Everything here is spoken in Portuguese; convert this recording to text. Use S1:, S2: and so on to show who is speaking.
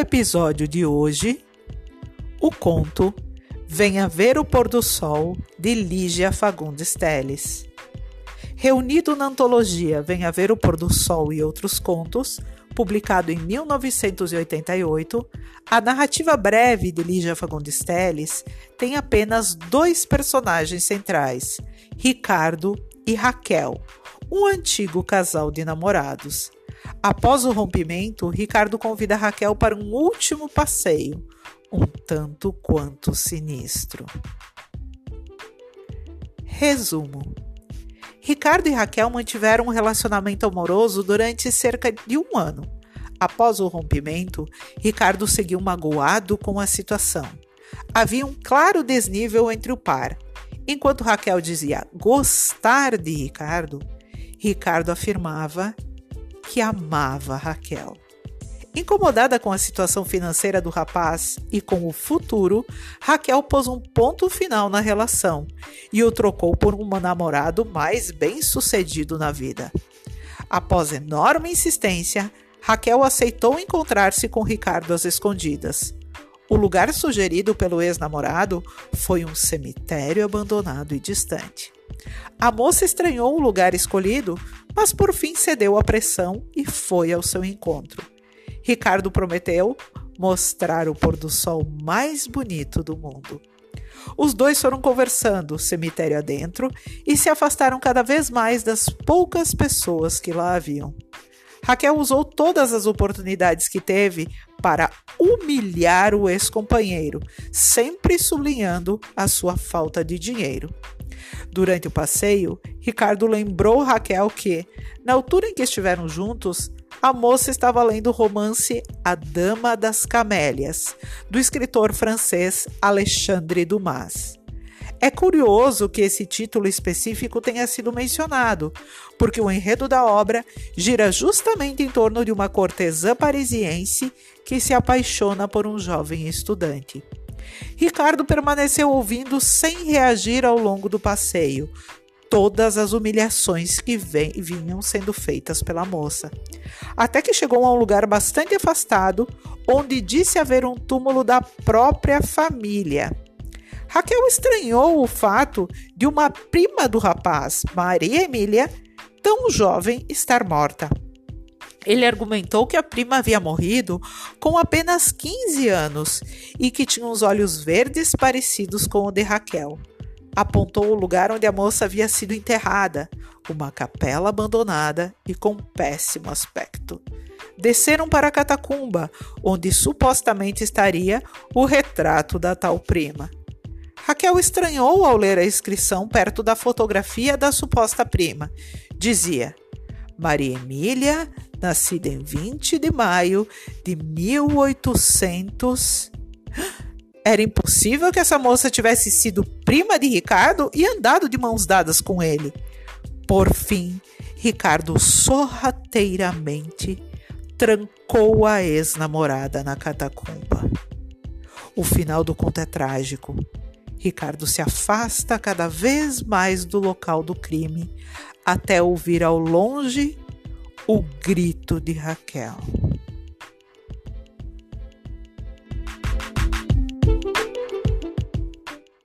S1: episódio de hoje, o conto Venha Ver o Pôr do Sol, de Lígia Fagundes Teles. Reunido na antologia Venha Ver o Pôr do Sol e Outros Contos, publicado em 1988, a narrativa breve de Lígia Fagundes Teles tem apenas dois personagens centrais, Ricardo e Raquel, um antigo casal de namorados. Após o rompimento, Ricardo convida Raquel para um último passeio, um tanto quanto sinistro. Resumo: Ricardo e Raquel mantiveram um relacionamento amoroso durante cerca de um ano. Após o rompimento, Ricardo seguiu magoado com a situação. Havia um claro desnível entre o par. Enquanto Raquel dizia gostar de Ricardo, Ricardo afirmava que amava Raquel. Incomodada com a situação financeira do rapaz e com o futuro, Raquel pôs um ponto final na relação e o trocou por um namorado mais bem-sucedido na vida. Após enorme insistência, Raquel aceitou encontrar-se com Ricardo às escondidas. O lugar sugerido pelo ex-namorado foi um cemitério abandonado e distante. A moça estranhou o lugar escolhido, mas por fim cedeu à pressão e foi ao seu encontro. Ricardo prometeu mostrar o pôr do sol mais bonito do mundo. Os dois foram conversando, cemitério adentro, e se afastaram cada vez mais das poucas pessoas que lá haviam. Raquel usou todas as oportunidades que teve para humilhar o ex-companheiro, sempre sublinhando a sua falta de dinheiro. Durante o passeio, Ricardo lembrou Raquel que, na altura em que estiveram juntos, a moça estava lendo o romance A Dama das Camélias, do escritor francês Alexandre Dumas. É curioso que esse título específico tenha sido mencionado, porque o enredo da obra gira justamente em torno de uma cortesã parisiense que se apaixona por um jovem estudante. Ricardo permaneceu ouvindo sem reagir ao longo do passeio todas as humilhações que vinham sendo feitas pela moça. Até que chegou a um lugar bastante afastado, onde disse haver um túmulo da própria família. Raquel estranhou o fato de uma prima do rapaz, Maria Emília, tão jovem, estar morta. Ele argumentou que a prima havia morrido com apenas 15 anos e que tinha os olhos verdes parecidos com o de Raquel. Apontou o lugar onde a moça havia sido enterrada, uma capela abandonada e com péssimo aspecto. Desceram para a catacumba, onde supostamente estaria o retrato da tal prima. Raquel estranhou ao ler a inscrição perto da fotografia da suposta prima. Dizia: Maria Emília nascida em 20 de maio de 1800. Era impossível que essa moça tivesse sido prima de Ricardo e andado de mãos dadas com ele. Por fim, Ricardo sorrateiramente trancou a ex-namorada na catacumba. O final do conto é trágico. Ricardo se afasta cada vez mais do local do crime até ouvir ao longe o grito de Raquel.